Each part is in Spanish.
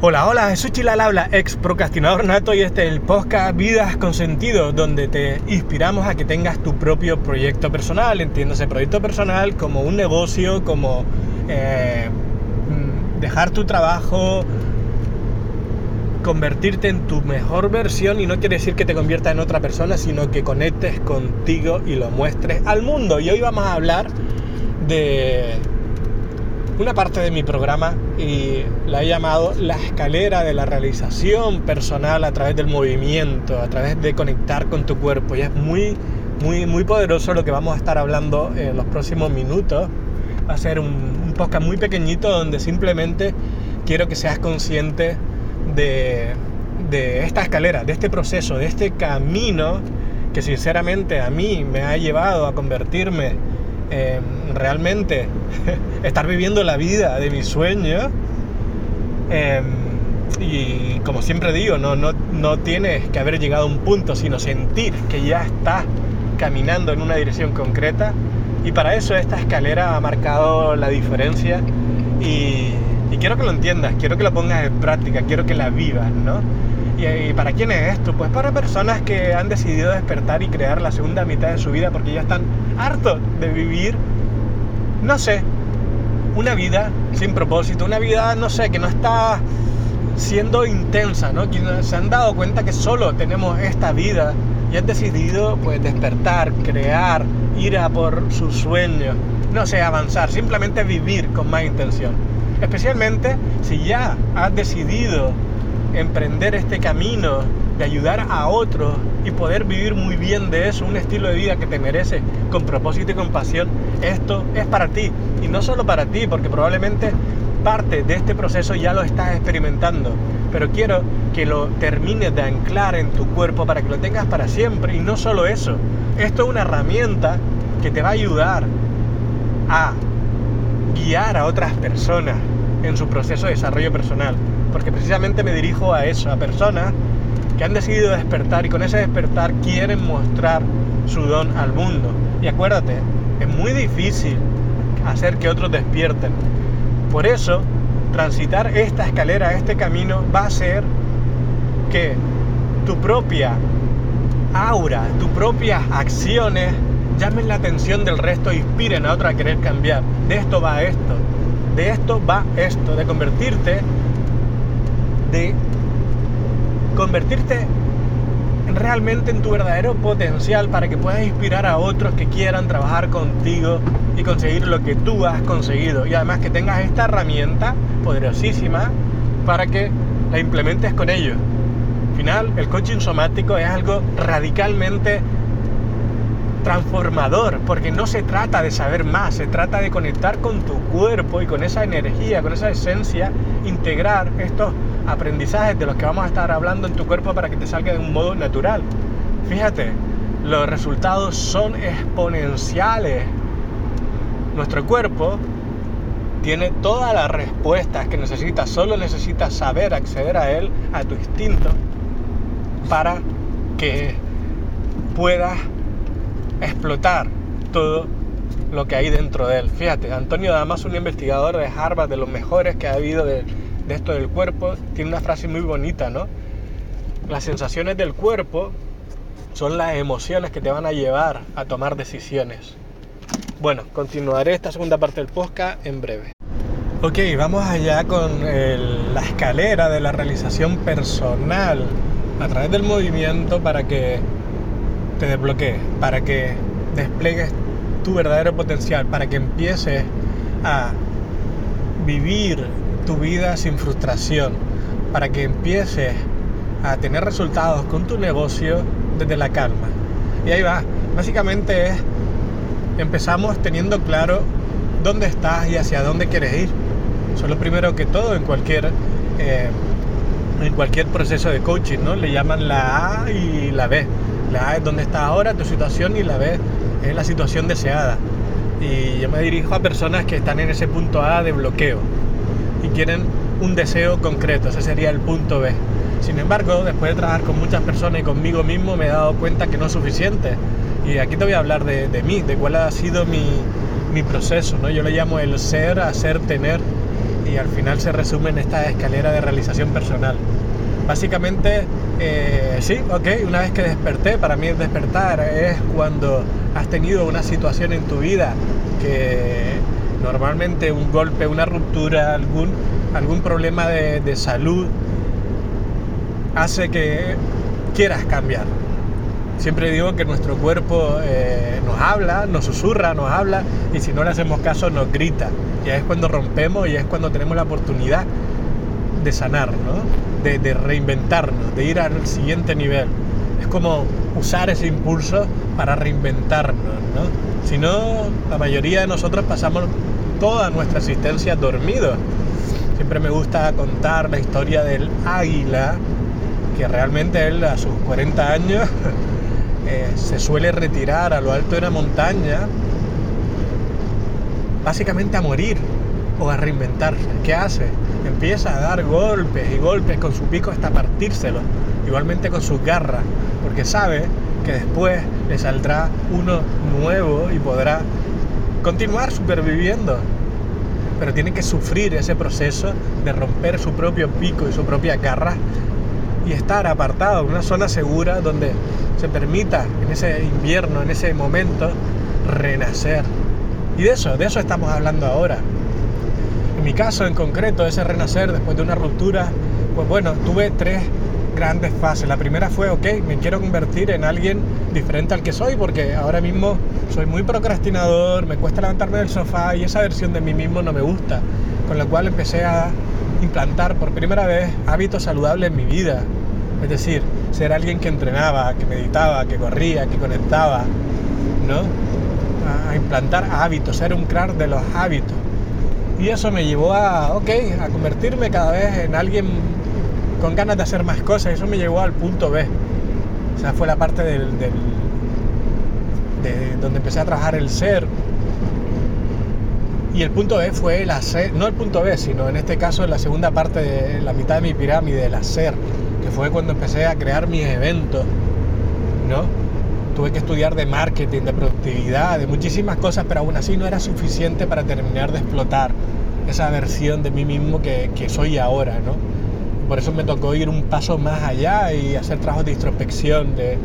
Hola, hola, soy Chilal Habla, ex procrastinador nato y este es el podcast Vidas con Sentido, donde te inspiramos a que tengas tu propio proyecto personal, entiéndase proyecto personal como un negocio, como eh, mm, dejar tu trabajo, convertirte en tu mejor versión y no quiere decir que te conviertas en otra persona, sino que conectes contigo y lo muestres al mundo. Y hoy vamos a hablar de una parte de mi programa y la he llamado la escalera de la realización personal a través del movimiento, a través de conectar con tu cuerpo. Y es muy, muy, muy poderoso lo que vamos a estar hablando en los próximos minutos. Va a ser un, un podcast muy pequeñito donde simplemente quiero que seas consciente de, de esta escalera, de este proceso, de este camino que sinceramente a mí me ha llevado a convertirme eh, realmente estar viviendo la vida de mi sueño. Eh, y como siempre digo, no, no, no tienes que haber llegado a un punto, sino sentir que ya estás caminando en una dirección concreta. Y para eso esta escalera ha marcado la diferencia. Y, quiero que lo entiendas, quiero que lo pongas en práctica, quiero que la vivas, ¿no? ¿Y, para quién es esto? Pues para personas que han decidido despertar y crear la segunda mitad de su vida porque ya están hartos de vivir, no sé, una vida sin propósito, una vida, no sé, que no está siendo intensa, ¿no? Que se han dado cuenta que solo tenemos esta vida y han decidido pues despertar, crear, ir a por sus sueños, no sé, avanzar, simplemente vivir con más intención. Especialmente si ya has decidido emprender este camino de ayudar a otros y poder vivir muy bien de eso, un estilo de vida que te merece con propósito y con pasión, esto es para ti. Y no solo para ti, porque probablemente parte de este proceso ya lo estás experimentando. Pero quiero que lo termines de anclar en tu cuerpo para que lo tengas para siempre. Y no solo eso, esto es una herramienta que te va a ayudar a guiar a otras personas en su proceso de desarrollo personal porque precisamente me dirijo a eso, a personas que han decidido despertar y con ese despertar quieren mostrar su don al mundo. Y acuérdate, es muy difícil hacer que otros despierten. Por eso, transitar esta escalera, este camino, va a ser que tu propia aura, tus propias acciones llamen la atención del resto e inspiren a otros a querer cambiar. De esto va esto. De esto va esto, de convertirte de convertirte realmente en tu verdadero potencial para que puedas inspirar a otros que quieran trabajar contigo y conseguir lo que tú has conseguido. Y además que tengas esta herramienta poderosísima para que la implementes con ellos. Al final, el coaching somático es algo radicalmente transformador, porque no se trata de saber más, se trata de conectar con tu cuerpo y con esa energía, con esa esencia, integrar estos aprendizajes de los que vamos a estar hablando en tu cuerpo para que te salga de un modo natural. Fíjate, los resultados son exponenciales. Nuestro cuerpo tiene todas las respuestas que necesitas, solo necesitas saber acceder a él, a tu instinto, para que puedas explotar todo lo que hay dentro de él. Fíjate, Antonio Damas, un investigador de Harvard, de los mejores que ha habido de, de esto del cuerpo, tiene una frase muy bonita, ¿no? Las sensaciones del cuerpo son las emociones que te van a llevar a tomar decisiones. Bueno, continuaré esta segunda parte del podcast en breve. Ok, vamos allá con la escalera de la realización personal a través del movimiento para que te desbloquees, para que despliegues tu verdadero potencial, para que empieces a vivir tu vida sin frustración, para que empieces a tener resultados con tu negocio desde la calma. Y ahí va, básicamente es, empezamos teniendo claro dónde estás y hacia dónde quieres ir. Eso es lo primero que todo en cualquier, eh, en cualquier proceso de coaching, ¿no? Le llaman la A y la B. La A es donde estás ahora, tu situación, y la B es la situación deseada. Y yo me dirijo a personas que están en ese punto A de bloqueo y quieren un deseo concreto, ese sería el punto B. Sin embargo, después de trabajar con muchas personas y conmigo mismo me he dado cuenta que no es suficiente. Y aquí te voy a hablar de, de mí, de cuál ha sido mi, mi proceso. ¿no? Yo le llamo el ser, hacer, tener. y al final se resume en esta escalera de realización personal. Básicamente, eh, sí, ok, una vez que desperté, para mí despertar es cuando has tenido una situación en tu vida que normalmente un golpe, una ruptura, algún, algún problema de, de salud hace que quieras cambiar. Siempre digo que nuestro cuerpo eh, nos habla, nos susurra, nos habla y si no le hacemos caso nos grita. Y es cuando rompemos y es cuando tenemos la oportunidad de sanar, de, de reinventarnos, de ir al siguiente nivel. Es como usar ese impulso para reinventarnos. ¿no? Si no, la mayoría de nosotros pasamos toda nuestra existencia dormidos. Siempre me gusta contar la historia del águila, que realmente él a sus 40 años eh, se suele retirar a lo alto de una montaña, básicamente a morir o a reinventarse. ¿Qué hace? Empieza a dar golpes y golpes con su pico hasta partírselo, igualmente con sus garras, porque sabe que después le saldrá uno nuevo y podrá continuar superviviendo. Pero tiene que sufrir ese proceso de romper su propio pico y su propia garra y estar apartado en una zona segura donde se permita en ese invierno, en ese momento, renacer. Y de eso, de eso estamos hablando ahora. En mi caso en concreto, ese renacer después de una ruptura, pues bueno, tuve tres grandes fases. La primera fue, ok, me quiero convertir en alguien diferente al que soy, porque ahora mismo soy muy procrastinador, me cuesta levantarme del sofá y esa versión de mí mismo no me gusta. Con lo cual empecé a implantar por primera vez hábitos saludables en mi vida. Es decir, ser alguien que entrenaba, que meditaba, que corría, que conectaba, ¿no? A implantar hábitos, ser un crack de los hábitos. Y eso me llevó a, ok, a convertirme cada vez en alguien con ganas de hacer más cosas. Eso me llevó al punto B. O sea, fue la parte de donde empecé a trabajar el ser. Y el punto B fue el hacer, no el punto B, sino en este caso la segunda parte de la mitad de mi pirámide, el hacer que fue cuando empecé a crear mis eventos, ¿no? Tuve que estudiar de marketing, de productividad, de muchísimas cosas, pero aún así no era suficiente para terminar de explotar esa versión de mí mismo que, que soy ahora, ¿no? Por eso me tocó ir un paso más allá y hacer trabajos de introspección, de,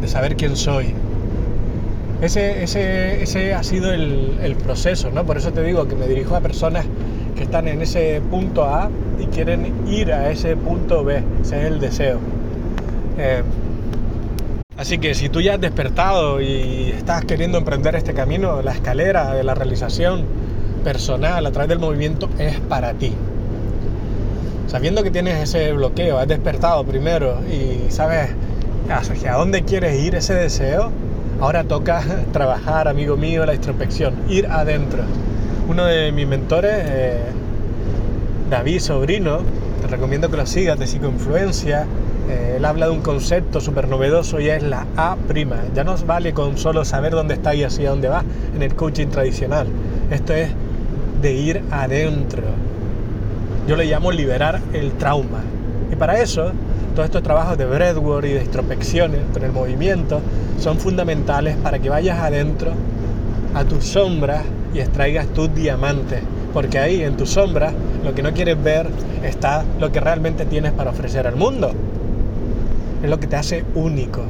de saber quién soy. Ese, ese, ese ha sido el, el, proceso, ¿no? Por eso te digo que me dirijo a personas que están en ese punto A y quieren ir a ese punto B, ese es el deseo. Eh, así que si tú ya has despertado y estás queriendo emprender este camino, la escalera de la realización personal a través del movimiento es para ti. Sabiendo que tienes ese bloqueo, has despertado primero y sabes hacia dónde quieres ir ese deseo, ahora toca trabajar, amigo mío, la introspección, ir adentro. Uno de mis mentores, eh, David Sobrino, te recomiendo que lo sigas, de psicoinfluencia. Eh, él habla de un concepto súper novedoso y es la A'. Ya no vale con solo saber dónde está y hacia dónde va en el coaching tradicional. Esto es de ir adentro. Yo le llamo liberar el trauma. Y para eso, todos estos trabajos de breathwork y de introspección con el movimiento son fundamentales para que vayas adentro a tus sombras y extraigas tus diamantes porque ahí en tu sombra lo que no quieres ver está lo que realmente tienes para ofrecer al mundo. Es lo que te hace único.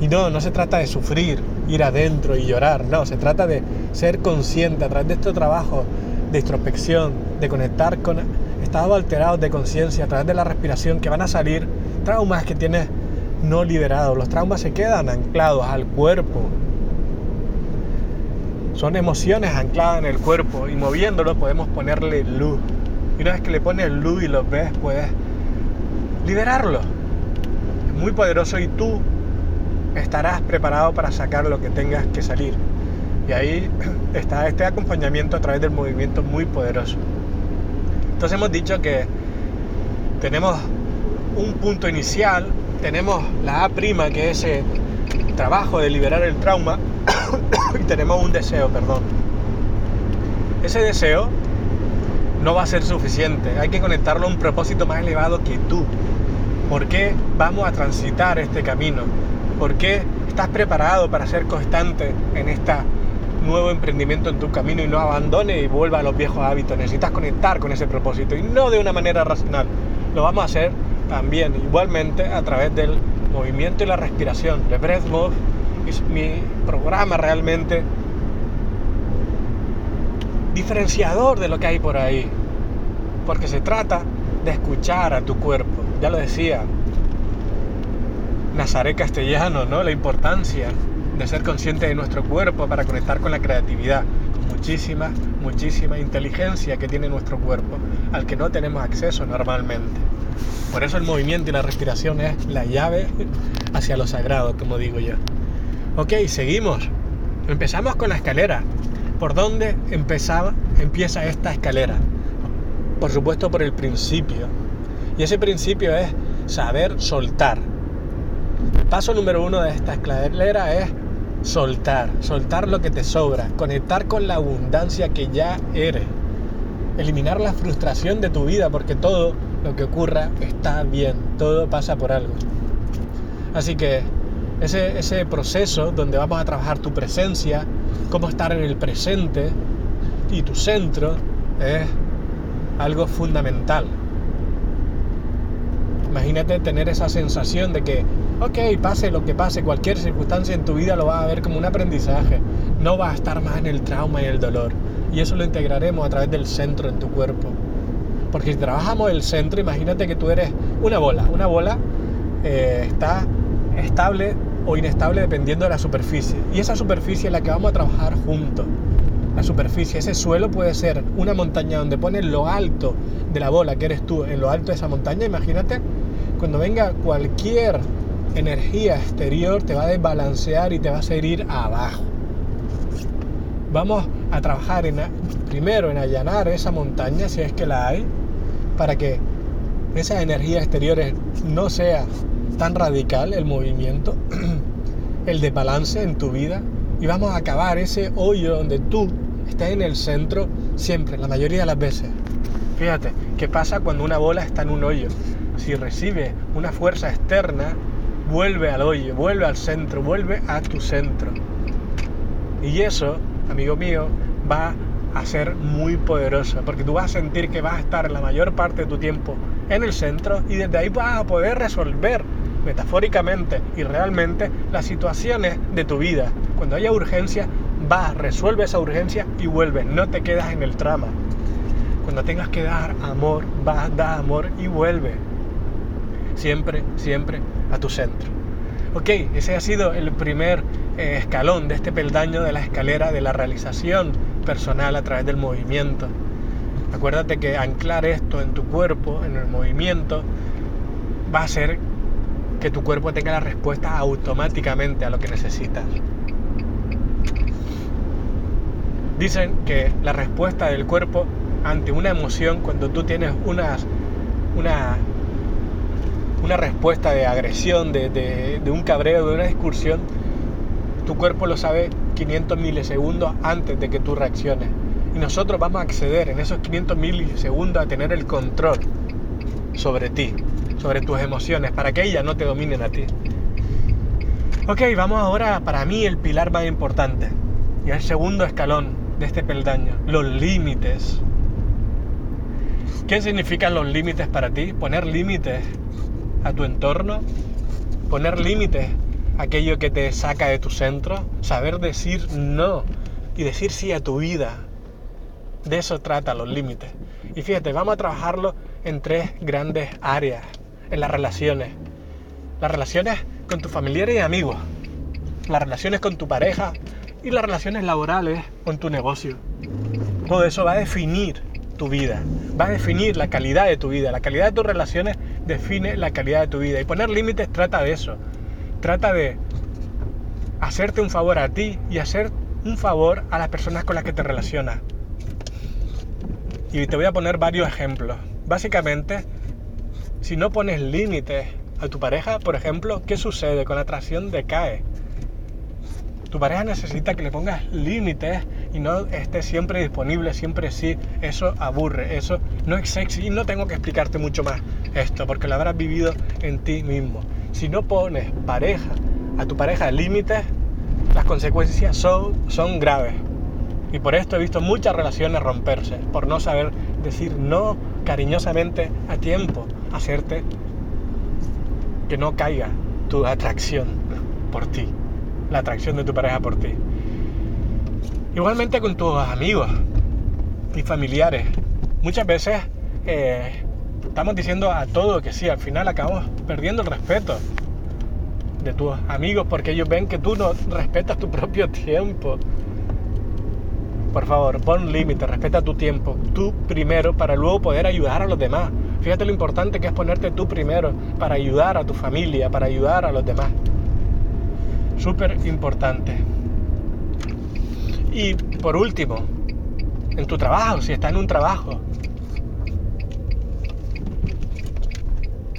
Y no, no se trata de sufrir, ir adentro y llorar, no, se trata de ser consciente a través de este trabajo de introspección, de conectar con estados alterados de conciencia, a través de la respiración, que van a salir traumas que tienes no liberados. Los traumas se quedan anclados al cuerpo, son emociones ancladas en el cuerpo y moviéndolo podemos ponerle luz. Y una vez que le pones luz y lo ves, puedes liberarlo. Es muy poderoso y tú estarás preparado para sacar lo que tengas que salir. Y ahí está este acompañamiento a través del movimiento muy poderoso. Entonces hemos dicho que tenemos un punto inicial, tenemos la A', que es ese trabajo de liberar el trauma, y tenemos un deseo, perdón. Ese deseo no va a ser suficiente, hay que conectarlo a un propósito más elevado que tú. ¿Por qué vamos a transitar este camino? ¿Por qué estás preparado para ser constante en esta nuevo emprendimiento en tu camino y no abandone y vuelva a los viejos hábitos. Necesitas conectar con ese propósito y no de una manera racional. Lo vamos a hacer también igualmente a través del movimiento y la respiración. The Breath Move es mi programa realmente diferenciador de lo que hay por ahí. Porque se trata de escuchar a tu cuerpo. Ya lo decía Nazaret Castellano, ¿no? La importancia de ser consciente de nuestro cuerpo para conectar con la creatividad, muchísima, muchísima inteligencia que tiene nuestro cuerpo, al que no tenemos acceso normalmente. Por eso el movimiento y la respiración es la llave hacia lo sagrado, como digo yo. Ok, seguimos. Empezamos con la escalera. ¿Por dónde empezaba, empieza esta escalera? Por supuesto por el principio. Y ese principio es saber soltar. Paso número uno de esta escalera es soltar, soltar lo que te sobra, conectar con la abundancia que ya eres, eliminar la frustración de tu vida porque todo lo que ocurra está bien, todo pasa por algo. Así que ese, ese proceso donde vamos a trabajar tu presencia, cómo estar en el presente y tu centro es algo fundamental. Imagínate tener esa sensación de que, ok, pase lo que pase, cualquier circunstancia en tu vida lo vas a ver como un aprendizaje. No vas a estar más en el trauma y el dolor. Y eso lo integraremos a través del centro en tu cuerpo. Porque si trabajamos el centro, imagínate que tú eres una bola. Una bola eh, está estable o inestable dependiendo de la superficie. Y esa superficie es la que vamos a trabajar juntos. La superficie, ese suelo puede ser una montaña donde pones lo alto de la bola que eres tú en lo alto de esa montaña. Imagínate cuando venga cualquier energía exterior te va a desbalancear y te va a hacer ir abajo. Vamos a trabajar primero en allanar esa montaña, si es que la hay, para que esa energía exterior no sea tan radical el movimiento, el de balance en tu vida, y vamos a acabar ese hoyo donde tú estés en el centro siempre, la mayoría de las veces. Fíjate, ¿qué pasa cuando una bola está en un hoyo? Si recibe una fuerza externa, vuelve al hoyo, vuelve al centro, vuelve a tu centro. Y eso, amigo mío, va a ser muy poderoso, porque tú vas a sentir que vas a estar la mayor parte de tu tiempo en el centro y desde ahí vas a poder resolver metafóricamente y realmente las situaciones de tu vida. Cuando haya urgencia, vas, resuelve esa urgencia y vuelve, no te quedas en el trama. Cuando tengas que dar amor, vas, da amor y vuelve. Siempre, siempre a tu centro. Ok, ese ha sido el primer eh, escalón de este peldaño de la escalera de la realización personal a través del movimiento. Acuérdate que anclar esto en tu cuerpo, en el movimiento, va a hacer que tu cuerpo tenga la respuesta automáticamente a lo que necesitas. Dicen que la respuesta del cuerpo ante una emoción, cuando tú tienes una, una, una respuesta de agresión, de, de un cabreo, de una excursión, tu cuerpo lo sabe 500 milisegundos antes de que tú reacciones. Y nosotros vamos a acceder en esos 500 milisegundos a tener el control sobre ti sobre tus emociones, para que ellas no te dominen a ti. Ok, vamos ahora para mí el pilar más importante y el segundo escalón de este peldaño, los límites. ¿Qué significan los límites para ti? Poner límites a tu entorno, poner límites a aquello que te saca de tu centro, saber decir no y decir sí a tu vida. De eso trata los límites. Y fíjate, vamos a trabajarlo en tres grandes áreas en las relaciones. Las relaciones con tus familiares y amigos. Las relaciones con tu pareja y las relaciones laborales con tu negocio. Todo eso va a definir tu vida, va a definir la calidad de tu vida. La calidad de tus relaciones define la calidad de tu vida. Y poner límites trata de eso. Trata de hacerte un favor a ti y hacer un favor a las personas con las que te relacionas. Y te voy a poner varios ejemplos. Básicamente, si no pones límites a tu pareja, por ejemplo, ¿qué sucede? Con la atracción decae. Tu pareja necesita que le pongas límites y no esté siempre disponible, siempre sí. Eso aburre, eso no es sexy y no tengo que explicarte mucho más esto porque lo habrás vivido en ti mismo. Si no pones pareja a tu pareja límites, las consecuencias son, son graves. Y por esto he visto muchas relaciones romperse, por no saber decir no cariñosamente a tiempo, hacerte que no caiga tu atracción por ti, la atracción de tu pareja por ti. Igualmente con tus amigos y familiares. Muchas veces eh, estamos diciendo a todo que sí, al final acabamos perdiendo el respeto de tus amigos porque ellos ven que tú no respetas tu propio tiempo. Por favor, pon límite, respeta tu tiempo, tú primero para luego poder ayudar a los demás. Fíjate lo importante que es ponerte tú primero para ayudar a tu familia, para ayudar a los demás. Súper importante. Y por último, en tu trabajo, si estás en un trabajo.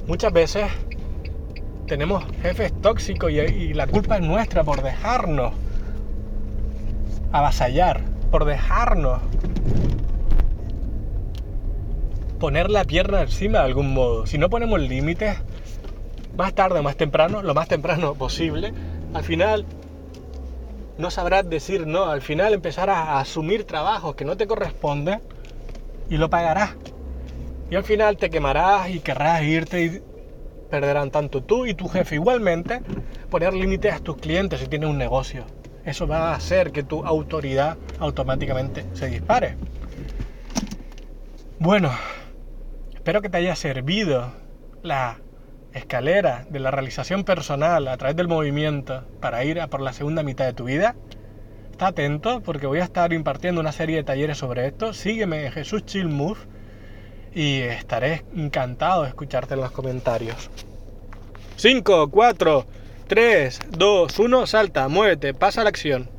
Muchas veces tenemos jefes tóxicos y, y la culpa es nuestra por dejarnos avasallar por dejarnos poner la pierna encima de algún modo. Si no ponemos límites, más tarde o más temprano, lo más temprano posible, al final no sabrás decir no, al final empezarás a asumir trabajos que no te corresponden y lo pagarás. Y al final te quemarás y querrás irte y perderán tanto tú y tu jefe igualmente poner límites a tus clientes si tienes un negocio eso va a hacer que tu autoridad automáticamente se dispare. Bueno, espero que te haya servido la escalera de la realización personal a través del movimiento para ir a por la segunda mitad de tu vida. Está atento porque voy a estar impartiendo una serie de talleres sobre esto. Sígueme en Jesús Chill Move y estaré encantado de escucharte en los comentarios. 5, 4, 3, 2, 1, salta, muévete, pasa la acción.